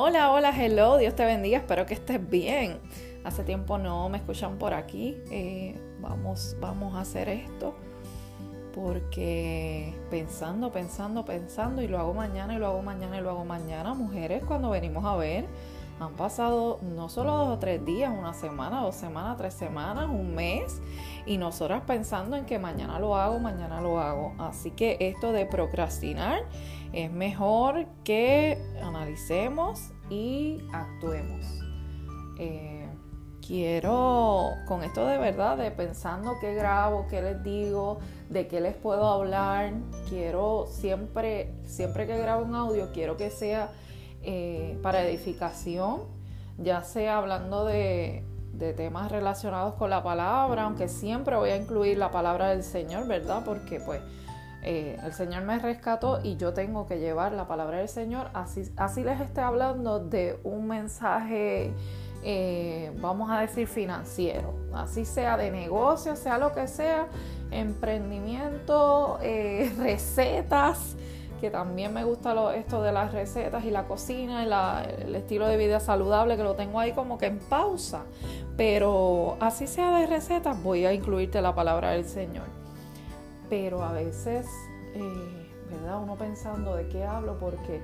Hola, hola, hello, Dios te bendiga, espero que estés bien. Hace tiempo no me escuchan por aquí. Eh, vamos, vamos a hacer esto porque pensando, pensando, pensando y lo hago mañana y lo hago mañana y lo hago mañana. Mujeres, cuando venimos a ver, han pasado no solo dos o tres días, una semana, dos semanas, tres semanas, un mes y nosotras pensando en que mañana lo hago, mañana lo hago. Así que esto de procrastinar es mejor que analicemos y actuemos. Eh, quiero, con esto de verdad, de pensando qué grabo, qué les digo, de qué les puedo hablar, quiero siempre, siempre que grabo un audio, quiero que sea eh, para edificación, ya sea hablando de, de temas relacionados con la palabra, aunque siempre voy a incluir la palabra del Señor, ¿verdad? Porque pues eh, el Señor me rescató y yo tengo que llevar la palabra del Señor. Así, así les estoy hablando de un mensaje, eh, vamos a decir, financiero. Así sea de negocio, sea lo que sea, emprendimiento, eh, recetas, que también me gusta lo, esto de las recetas y la cocina y el estilo de vida saludable, que lo tengo ahí como que en pausa. Pero así sea de recetas, voy a incluirte la palabra del Señor pero a veces, eh, ¿verdad? Uno pensando de qué hablo, porque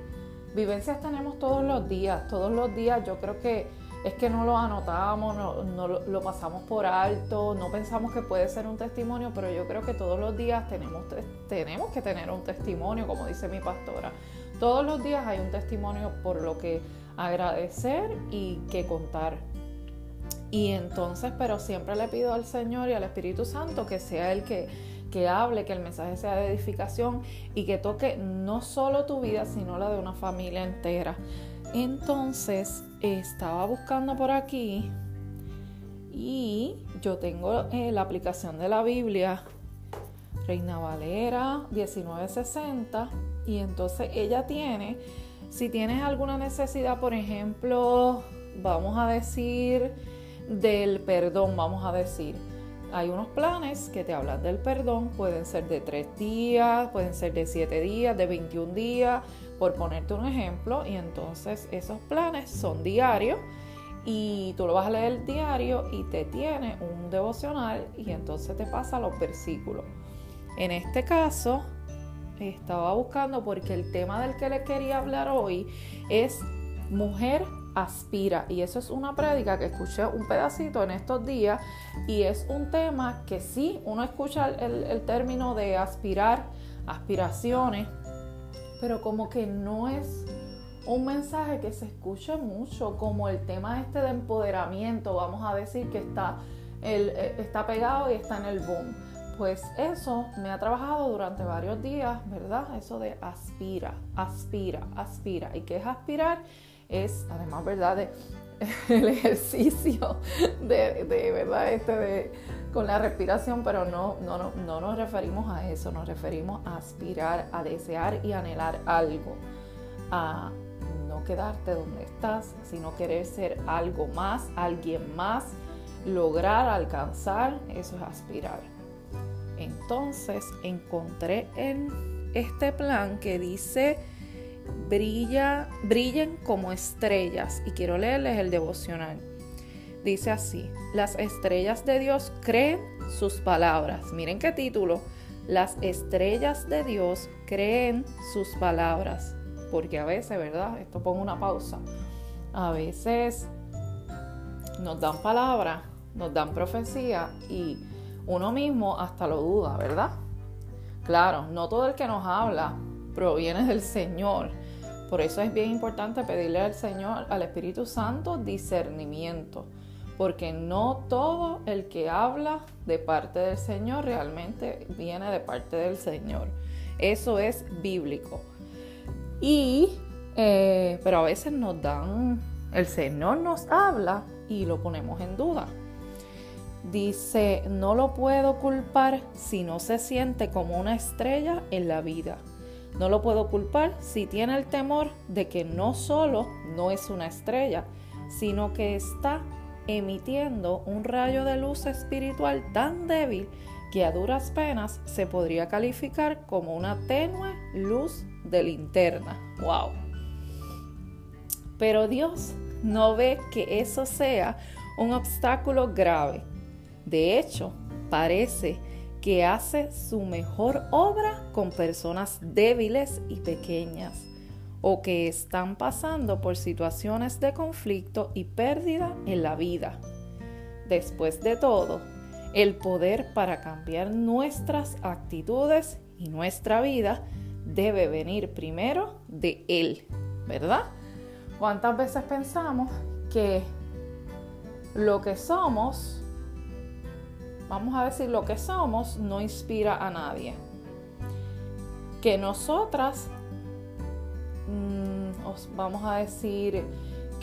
vivencias tenemos todos los días, todos los días yo creo que es que no lo anotamos, no, lo, pasamos por alto, no pensamos que puede ser un testimonio, pero yo creo que todos los días tenemos, tenemos que tener un testimonio, como dice mi pastora. Todos los días hay un testimonio por lo que agradecer y que contar. Y entonces, pero siempre le pido al Señor y al Espíritu Santo que sea el que que hable, que el mensaje sea de edificación y que toque no solo tu vida, sino la de una familia entera. Entonces, estaba buscando por aquí y yo tengo eh, la aplicación de la Biblia, Reina Valera 1960, y entonces ella tiene, si tienes alguna necesidad, por ejemplo, vamos a decir, del perdón, vamos a decir, hay unos planes que te hablan del perdón, pueden ser de tres días, pueden ser de siete días, de 21 días, por ponerte un ejemplo. Y entonces esos planes son diarios y tú lo vas a leer diario y te tiene un devocional y entonces te pasa los versículos. En este caso, estaba buscando porque el tema del que le quería hablar hoy es mujer aspira. Y eso es una prédica que escuché un pedacito en estos días y es un tema que sí, uno escucha el, término de aspirar, aspiraciones, pero como que no es un mensaje que se escuche mucho, como el tema este de empoderamiento, vamos a decir que está, el, eh, está pegado y está en el boom. Pues eso me ha trabajado durante varios días, ¿verdad? Eso de aspira, aspira, aspira. ¿Y qué es aspirar? Es, además, ¿verdad? el ejercicio de, ¿verdad? Este de, con la respiración, pero no, no, no, no nos referimos a eso, nos referimos a aspirar, a desear y anhelar algo, a no quedarte donde estás, sino querer ser algo más, alguien más, lograr, alcanzar, eso es aspirar. Entonces encontré en este plan que dice brilla, brillen como estrellas. Y quiero leerles el devocional. Dice así, las estrellas de Dios creen sus palabras. Miren qué título. Las estrellas de Dios creen sus palabras. Porque a veces, ¿verdad? Esto pongo una pausa. A veces nos dan palabras, nos dan profecía y uno mismo hasta lo duda, ¿verdad? Claro, no todo el que nos habla proviene del Señor. Por eso es bien importante pedirle al Señor, al Espíritu Santo, discernimiento. Porque no todo el que habla de parte del Señor realmente viene de parte del Señor. Eso es bíblico. Y, eh, pero a veces nos dan, el Señor nos habla y lo ponemos en duda. Dice, no lo puedo culpar si no se siente como una estrella en la vida. No lo puedo culpar si tiene el temor de que no solo no es una estrella, sino que está emitiendo un rayo de luz espiritual tan débil que a duras penas se podría calificar como una tenue luz de linterna. ¡Wow! Pero Dios no ve que eso sea un obstáculo grave. De hecho, parece que hace su mejor obra con personas débiles y pequeñas o que están pasando por situaciones de conflicto y pérdida en la vida. Después de todo, el poder para cambiar nuestras actitudes y nuestra vida debe venir primero de Él, ¿verdad? ¿Cuántas veces pensamos que lo que somos, vamos a decir lo que somos, no inspira a nadie? Que nosotras, mm, vamos a decir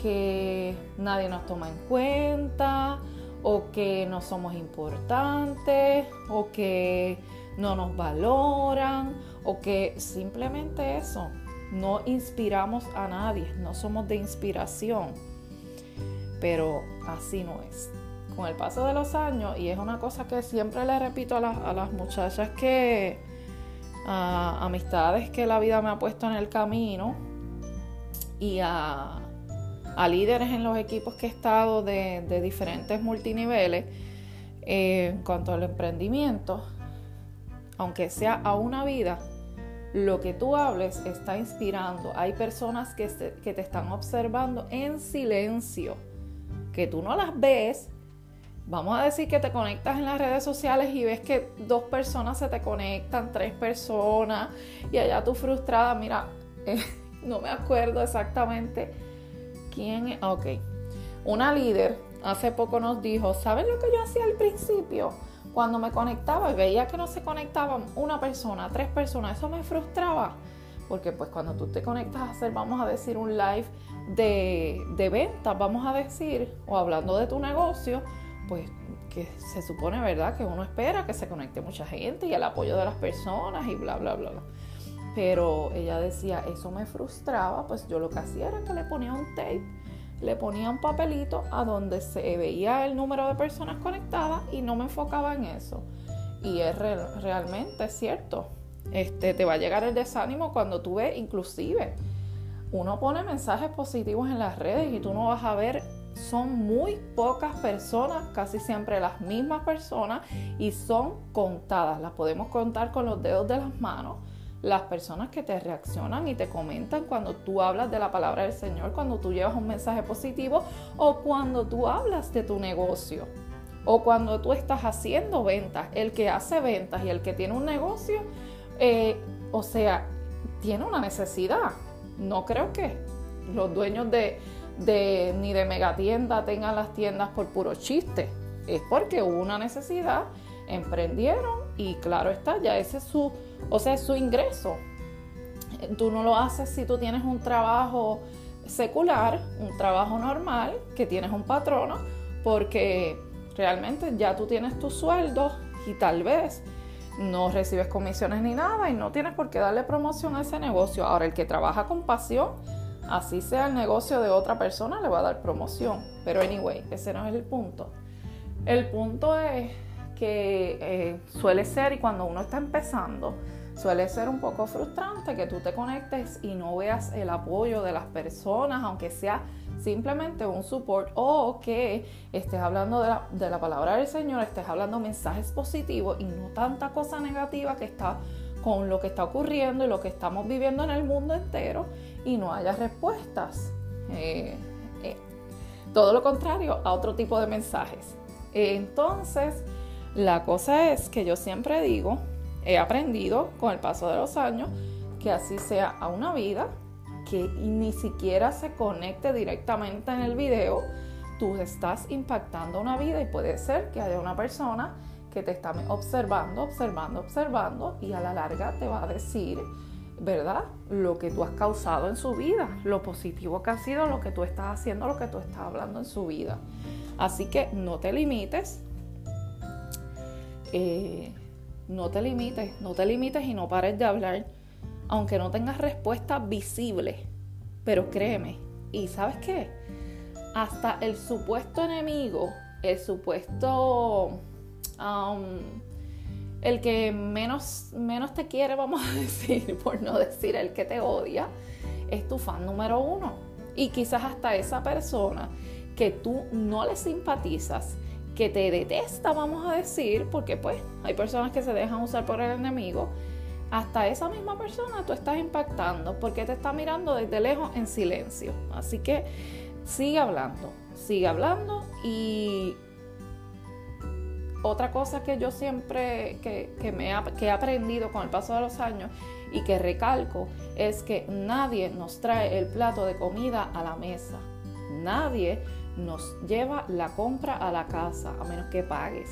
que nadie nos toma en cuenta, o que no somos importantes, o que no nos valoran, o que simplemente eso, no inspiramos a nadie, no somos de inspiración. Pero así no es. Con el paso de los años, y es una cosa que siempre le repito a, las muchachas que, a amistades que la vida me ha puesto en el camino, y a, líderes en los equipos que he estado de, diferentes multiniveles, eh, en cuanto al emprendimiento, aunque sea a una vida, lo que tú hables está inspirando. Hay personas que, te están observando en silencio, que tú no las ves. Vamos a decir que te conectas en las redes sociales y ves que dos personas se te conectan, tres personas, y allá tú frustrada, mira, eh, no me acuerdo exactamente quién es. Ok, una líder hace poco nos dijo, ¿sabes lo que yo hacía al principio? Cuando me conectaba y veía que no se conectaban una persona, tres personas, eso me frustraba. Porque pues cuando tú te conectas a hacer, vamos a decir, un live de, de ventas, vamos a decir, o hablando de tu negocio, pues que se supone, ¿verdad? Que uno espera que se conecte mucha gente y el apoyo de las personas y bla, bla, bla, bla. Pero ella decía, eso me frustraba, pues yo lo que hacía era que le ponía un tape le ponía un papelito a donde se veía el número de personas conectadas y no me enfocaba en eso. Y es realmente cierto. Este, te va a llegar el desánimo cuando tú ves, inclusive, uno pone mensajes positivos en las redes y tú no vas a ver, son muy pocas personas, casi siempre las mismas personas y son contadas, las podemos contar con los dedos de las manos las personas que te reaccionan y te comentan cuando tú hablas de la palabra del Señor, cuando tú llevas un mensaje positivo o cuando tú hablas de tu negocio o cuando tú estás haciendo ventas. El que hace ventas y el que tiene un negocio, eh, o sea, tiene una necesidad. No creo que los dueños de, de ni de megatienda tengan las tiendas por puro chiste. Es porque hubo una necesidad, emprendieron y claro está, ya ese es su o sea, es su ingreso. Tú no lo haces si tú tienes un trabajo secular, un trabajo normal, que tienes un patrono, porque realmente ya tú tienes tu sueldo y tal vez no recibes comisiones ni nada y no tienes por qué darle promoción a ese negocio. Ahora, el que trabaja con pasión, así sea el negocio de otra persona, le va a dar promoción. Pero anyway, ese no es el punto. El punto es que eh, suele ser, y cuando uno está empezando, suele ser un poco frustrante que tú te conectes y no veas el apoyo de las personas, aunque sea simplemente un support o que estés hablando de la, de la palabra del Señor, estés hablando mensajes positivos y no tanta cosa negativa que está con lo que está ocurriendo y lo que estamos viviendo en el mundo entero y no haya respuestas. Eh, eh, todo lo contrario a otro tipo de mensajes. entonces, la cosa es que yo siempre digo, he aprendido con el paso de los años, que así sea a una vida, que ni siquiera se conecte directamente en el video, tú estás impactando una vida y puede ser que haya una persona que te está observando, observando, observando y a la larga te va a decir, ¿verdad? Lo que tú has causado en su vida, lo positivo que ha sido lo que tú estás haciendo, lo que tú estás hablando en su vida. Así que no te limites, eh, no te limites, no te limites y no pares de hablar, aunque no tengas respuesta visible. Pero créeme, ¿y sabes qué? Hasta el supuesto enemigo, el supuesto... Um, el que menos, menos te quiere, vamos a decir, por no decir el que te odia, es tu fan número uno. Y quizás hasta esa persona que tú no le simpatizas, que te detesta, vamos a decir, porque pues hay personas que se dejan usar por el enemigo, hasta esa misma persona tú estás impactando porque te está mirando desde lejos en silencio. Así que sigue hablando, sigue hablando y otra cosa que yo siempre que, me que he aprendido con el paso de los años y que recalco es que nadie nos trae el plato de comida a la mesa. Nadie nos lleva la compra a la casa, a menos que pagues.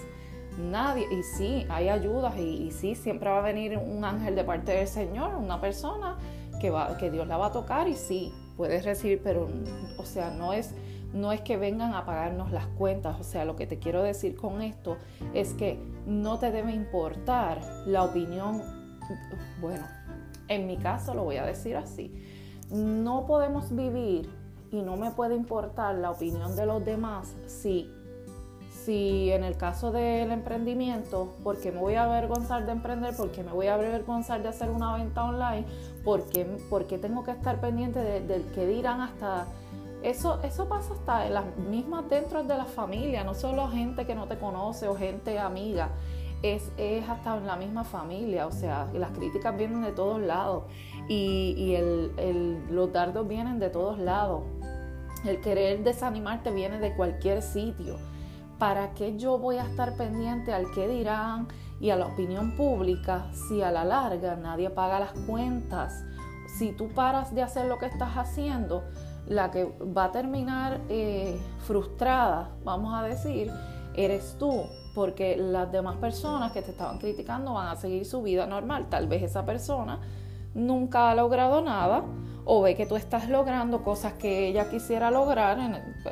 Nadie, y sí, hay ayudas, y, sí, siempre va a venir un ángel de parte del Señor, una persona que, va, que Dios la va a tocar, y sí, puedes recibir, pero, o sea, no es, no es que vengan a pagarnos las cuentas, o sea, lo que te quiero decir con esto es que no te debe importar la opinión, bueno, en mi caso lo voy a decir así, no podemos vivir y no me puede importar la opinión de los demás si, si en el caso del emprendimiento, porque me voy a avergonzar de emprender, porque me voy a avergonzar de hacer una venta online, porque, porque tengo que estar pendiente del que dirán hasta... Eso, eso pasa hasta en las mismas dentro de la familia, no solo gente que no te conoce o gente amiga es, hasta en la misma familia, o sea, las críticas vienen de todos lados y, los dardos vienen de todos lados. El querer desanimarte viene de cualquier sitio. ¿Para qué yo voy a estar pendiente al que dirán y a la opinión pública si a la larga nadie paga las cuentas? Si tú paras de hacer lo que estás haciendo, la que va a terminar eh, frustrada, vamos a decir, eres tú, porque las demás personas que te estaban criticando van a seguir su vida normal. Tal vez esa persona nunca ha logrado nada o ve que tú estás logrando cosas que ella quisiera lograr,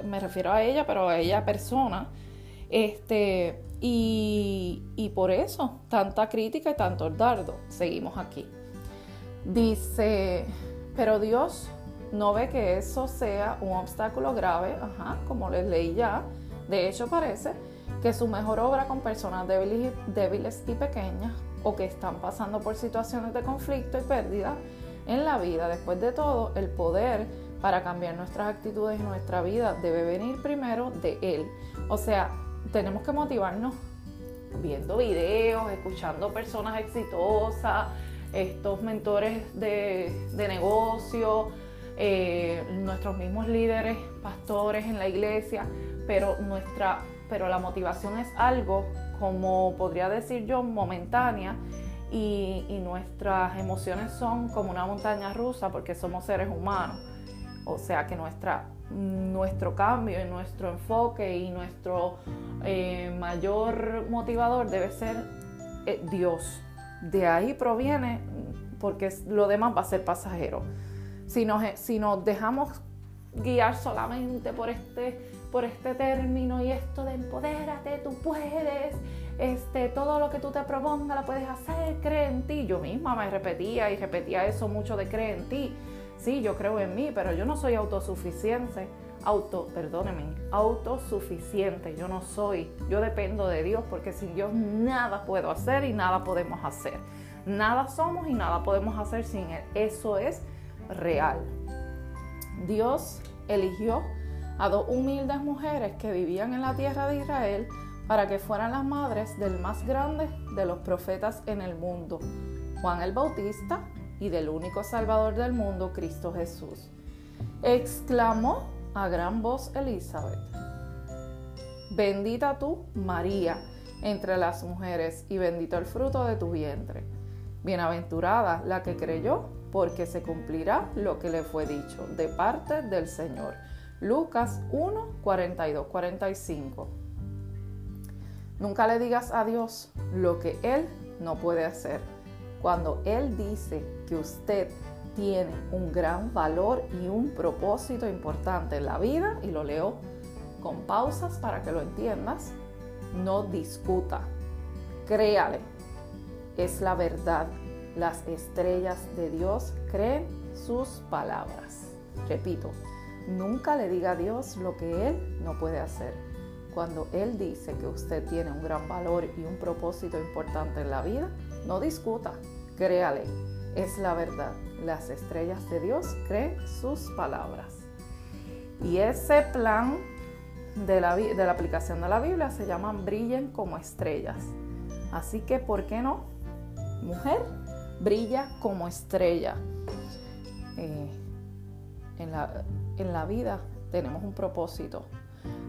me refiero a ella, pero a ella persona, este, y, y por eso tanta crítica y tanto dardo. Seguimos aquí. Dice, pero Dios no ve que eso sea un obstáculo grave, ajá, como les leí ya, de hecho parece que su mejor obra con personas débiles y pequeñas o que están pasando por situaciones de conflicto y pérdida en la vida. Después de todo, el poder para cambiar nuestras actitudes y nuestra vida debe venir primero de Él. O sea, tenemos que motivarnos viendo videos, escuchando personas exitosas, estos mentores de, negocio, eh, nuestros mismos líderes, pastores en la iglesia, pero nuestra pero la motivación es algo, como podría decir yo, momentánea y, nuestras emociones son como una montaña rusa porque somos seres humanos. O sea que nuestra, nuestro cambio y nuestro enfoque y nuestro eh, mayor motivador debe ser eh, Dios. De ahí proviene, porque lo demás va a ser pasajero. Si nos, si nos dejamos guiar solamente por este por este término y esto de empodérate, tú puedes, este, todo lo que tú te propongas lo puedes hacer, cree en ti. Yo misma me repetía y repetía eso mucho de cree en ti. Sí, yo creo en mí, pero yo no soy autosuficiente, auto, perdóneme, autosuficiente. Yo no soy, yo dependo de Dios porque sin Dios nada puedo hacer y nada podemos hacer. Nada somos y nada podemos hacer sin Él. Eso es real. Dios eligió a dos humildes mujeres que vivían en la tierra de Israel para que fueran las madres del más grande de los profetas en el mundo, Juan el Bautista, y del único Salvador del mundo, Cristo Jesús. Exclamó a gran voz Elizabeth, bendita tú, María, entre las mujeres, y bendito el fruto de tu vientre. Bienaventurada la que creyó, porque se cumplirá lo que le fue dicho de parte del Señor. Lucas 1, 42, 45. Nunca le digas a Dios lo que Él no puede hacer. Cuando Él dice que usted tiene un gran valor y un propósito importante en la vida, y lo leo con pausas para que lo entiendas, no discuta, créale, es la verdad. Las estrellas de Dios creen sus palabras. Repito, Nunca le diga a Dios lo que Él no puede hacer. Cuando Él dice que usted tiene un gran valor y un propósito importante en la vida, no discuta, créale, es la verdad. Las estrellas de Dios creen sus palabras. Y ese plan de la, de la aplicación de la Biblia se llama Brillen como estrellas. Así que, ¿por qué no? Mujer, brilla como estrella. Eh, en, la, en la vida tenemos un propósito.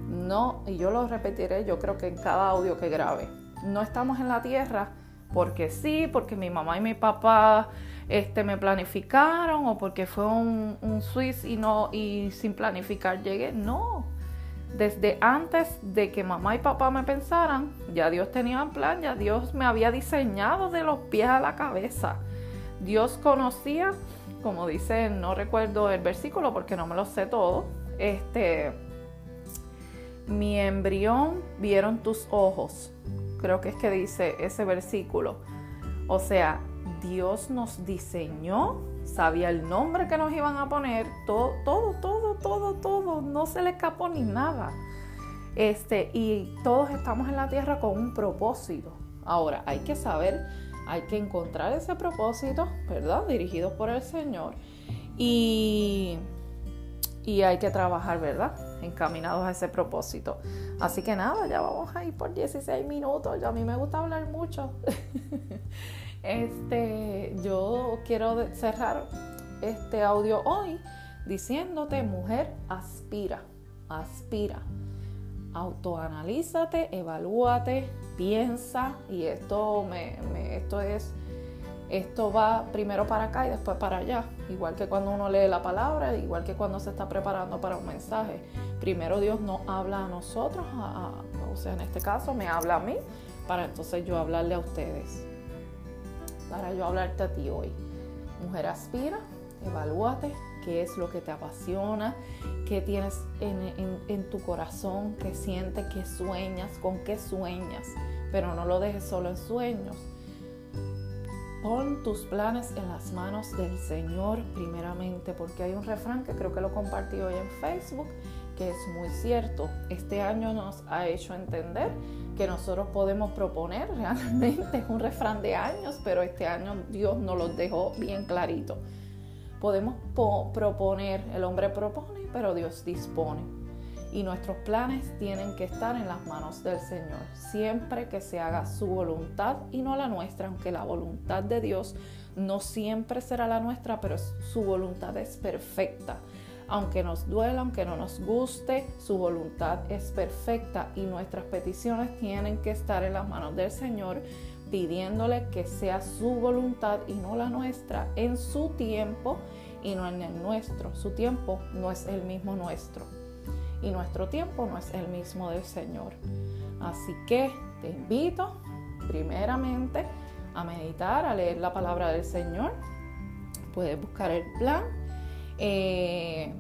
No, y yo lo repetiré, yo creo que en cada audio que grabe. No estamos en la tierra porque sí, porque mi mamá y mi papá este, me planificaron o porque fue un, un Swiss y, no, y sin planificar llegué. No, desde antes de que mamá y papá me pensaran, ya Dios tenía un plan, ya Dios me había diseñado de los pies a la cabeza. Dios conocía, como dice, no recuerdo el versículo porque no me lo sé todo, este, mi embrión vieron tus ojos. Creo que es que dice ese versículo. O sea, Dios nos diseñó, sabía el nombre que nos iban a poner, todo, todo, todo, todo, todo, no se le escapó ni nada. Este, y todos estamos en la tierra con un propósito. Ahora, hay que saber, hay que encontrar ese propósito, ¿verdad? Dirigido por el Señor. Y, y hay que trabajar, ¿verdad? Encaminados a ese propósito. Así que nada, ya vamos a ir por 16 minutos. Ya a mí me gusta hablar mucho. Este, yo quiero cerrar este audio hoy diciéndote, mujer, aspira, aspira. Autoanalízate, evalúate, piensa y esto me, esto es esto va primero para acá y después para allá, igual que cuando uno lee la palabra, igual que cuando se está preparando para un mensaje. Primero Dios nos habla a nosotros, o sea, en este caso me habla a mí, para entonces yo hablarle a ustedes para yo hablarte a ti hoy. Mujer, aspira, evalúate qué es lo que te apasiona, qué tienes en, tu corazón, qué sientes, qué sueñas, con qué sueñas, pero no lo dejes solo en sueños. Pon tus planes en las manos del Señor primeramente, porque hay un refrán que creo que lo compartí hoy en Facebook, que es muy cierto. Este año nos ha hecho entender que nosotros podemos proponer, realmente es un refrán de años, pero este año Dios nos lo dejó bien clarito. Podemos proponer, el hombre propone, pero Dios dispone. Y nuestros planes tienen que estar en las manos del Señor, siempre que se haga su voluntad y no la nuestra, aunque la voluntad de Dios no siempre será la nuestra, pero su voluntad es perfecta aunque nos duela, aunque no nos guste, su voluntad es perfecta y nuestras peticiones tienen que estar en las manos del Señor, pidiéndole que sea su voluntad y no la nuestra en su tiempo y no en el nuestro. Su tiempo no es el mismo nuestro y nuestro tiempo no es el mismo del Señor. Así que te invito primeramente a meditar, a leer la palabra del Señor. Puedes buscar el plan eh,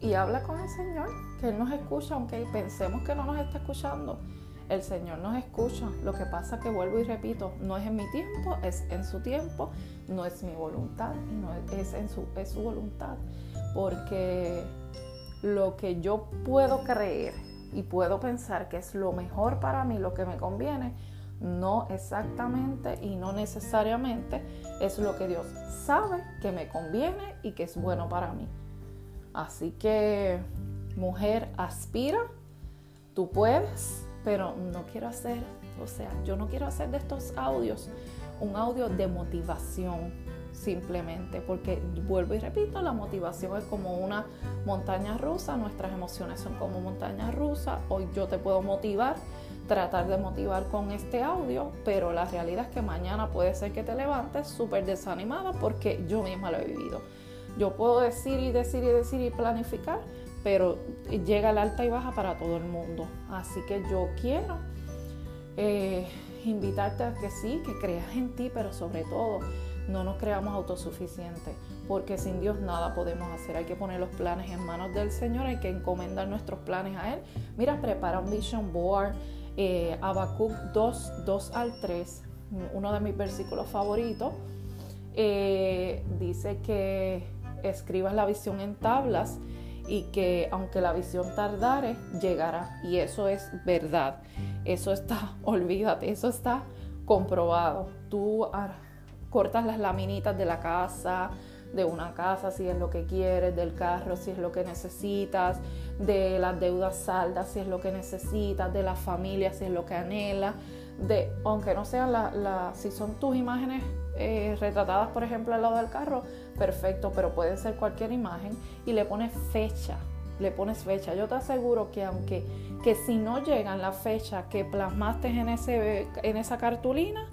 y habla con el Señor, que Él nos escucha, aunque pensemos que no nos está escuchando. El Señor nos escucha. Lo que pasa que vuelvo y repito, no es en mi tiempo, es en su tiempo, no es mi voluntad, no es, en su, es su voluntad. Porque lo que yo puedo creer y puedo pensar que es lo mejor para mí, lo que me conviene, no exactamente y no necesariamente es lo que Dios sabe que me conviene y que es bueno para mí. Así que, mujer, aspira, tú puedes, pero no quiero hacer, o sea, yo no quiero hacer de estos audios un audio de motivación simplemente, porque vuelvo y repito, la motivación es como una montaña rusa, nuestras emociones son como montaña rusa, hoy yo te puedo motivar tratar de motivar con este audio, pero la realidad es que mañana puede ser que te levantes súper desanimada porque yo misma lo he vivido. Yo puedo decir y decir y decir y planificar, pero llega el alta y baja para todo el mundo. Así que yo quiero eh, invitarte a que sí, que creas en ti, pero sobre todo no nos creamos autosuficientes, porque sin Dios nada podemos hacer. Hay que poner los planes en manos del Señor, hay que encomendar nuestros planes a Él. Mira, prepara un vision board eh, 2, 2 al 3, uno de mis versículos favoritos, eh, dice que escribas la visión en tablas y que aunque la visión tardare, llegará. Y eso es verdad. Eso está, olvídate, eso está comprobado. Tú cortas las laminitas de la casa, de una casa, si es lo que quieres, del carro, si es lo que necesitas, de las deudas saldas, si es lo que necesitas, de la familia, si es lo que anhela, de, aunque no sean la, si son tus imágenes eh, retratadas, por ejemplo, al lado del carro, perfecto, pero puede ser cualquier imagen y le pones fecha, le pones fecha. Yo te aseguro que aunque que si no llegan la fecha que plasmaste en, ese, en esa cartulina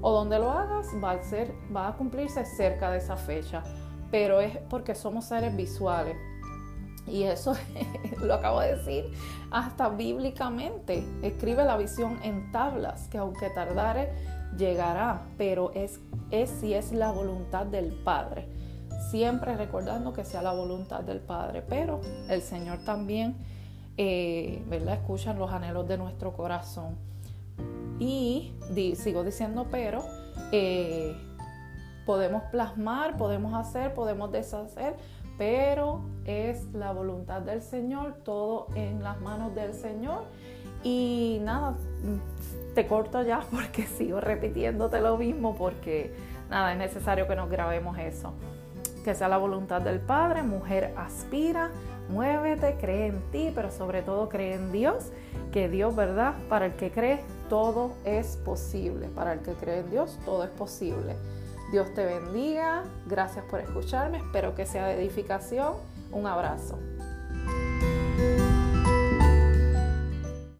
o donde lo hagas, va a, ser, va a cumplirse cerca de esa fecha. Pero es porque somos seres visuales. Y eso lo acabo de decir hasta bíblicamente. Escribe la visión en tablas, que aunque tardare, llegará. Pero es, si es la voluntad del Padre. Siempre recordando que sea la voluntad del Padre. Pero el Señor también, eh, ¿verdad? Escucha los anhelos de nuestro corazón. Y sigo diciendo, pero eh, podemos plasmar, podemos hacer, podemos deshacer, pero es la voluntad del Señor, todo en las manos del Señor. Y nada, te corto ya porque sigo repitiéndote lo mismo porque nada, es necesario que nos grabemos eso. Que sea la voluntad del Padre, mujer aspira, muévete, cree en ti, pero sobre todo cree en Dios, que Dios, ¿verdad? Para el que cree, todo es posible. Para el que cree en Dios, todo es posible. Dios te bendiga. Gracias por escucharme. Espero que sea de edificación. Un abrazo.